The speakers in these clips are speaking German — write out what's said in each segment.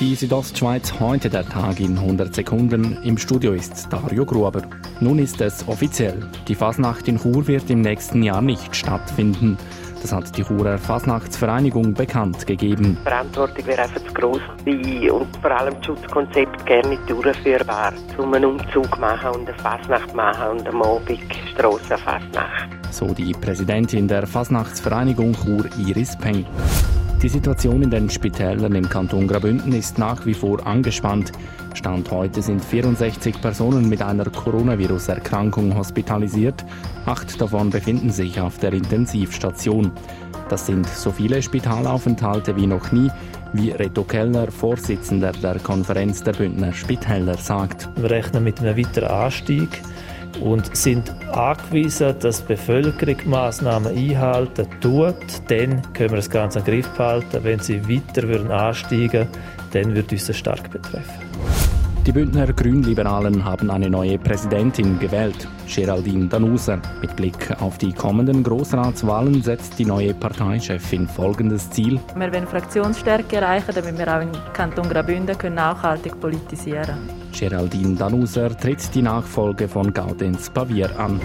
Die Südostschweiz heute der Tag in 100 Sekunden. Im Studio ist Dario Gruber. Nun ist es offiziell. Die Fasnacht in Chur wird im nächsten Jahr nicht stattfinden. Das hat die Churer Fasnachtsvereinigung bekannt gegeben. Die Verantwortung wäre einfach zu gross und vor allem das Schutzkonzept gerne nicht durchführbar, um einen Umzug machen und eine Fasnacht machen und am Abend Strassenfasnacht. So die Präsidentin der Fasnachtsvereinigung Chur Iris Peng. Die Situation in den Spitälern im Kanton Graubünden ist nach wie vor angespannt. Stand heute sind 64 Personen mit einer Coronavirus-Erkrankung hospitalisiert. Acht davon befinden sich auf der Intensivstation. Das sind so viele Spitalaufenthalte wie noch nie, wie Reto Kellner, Vorsitzender der Konferenz der Bündner Spitäler, sagt. Wir rechnen mit einem weiteren Anstieg und sind angewiesen, dass die Bevölkerung Massnahmen einhalten tut. Dann können wir das Ganze im Griff behalten. Wenn sie weiter würden ansteigen dann würde uns das stark betreffen. Die Bündner Grünliberalen haben eine neue Präsidentin gewählt, Geraldine Danuser. Mit Blick auf die kommenden Grossratswahlen setzt die neue Parteichefin folgendes Ziel. Wir wollen Fraktionsstärke erreichen, damit wir auch im Kanton Graubünden nachhaltig politisieren können. Geraldine Danuser tritt die Nachfolge von Gaudenz Pavier an.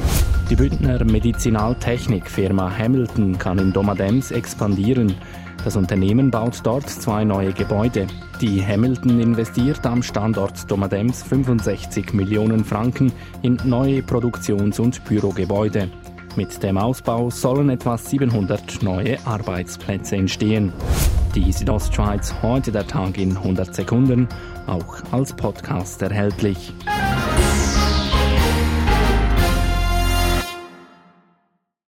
Die Bündner Medizinaltechnikfirma Hamilton kann in Domadems expandieren. Das Unternehmen baut dort zwei neue Gebäude. Die Hamilton investiert am Standort Domadems 65 Millionen Franken in neue Produktions- und Bürogebäude. Mit dem Ausbau sollen etwa 700 neue Arbeitsplätze entstehen. Die Südostschweiz heute der Tag in 100 Sekunden, auch als Podcast erhältlich.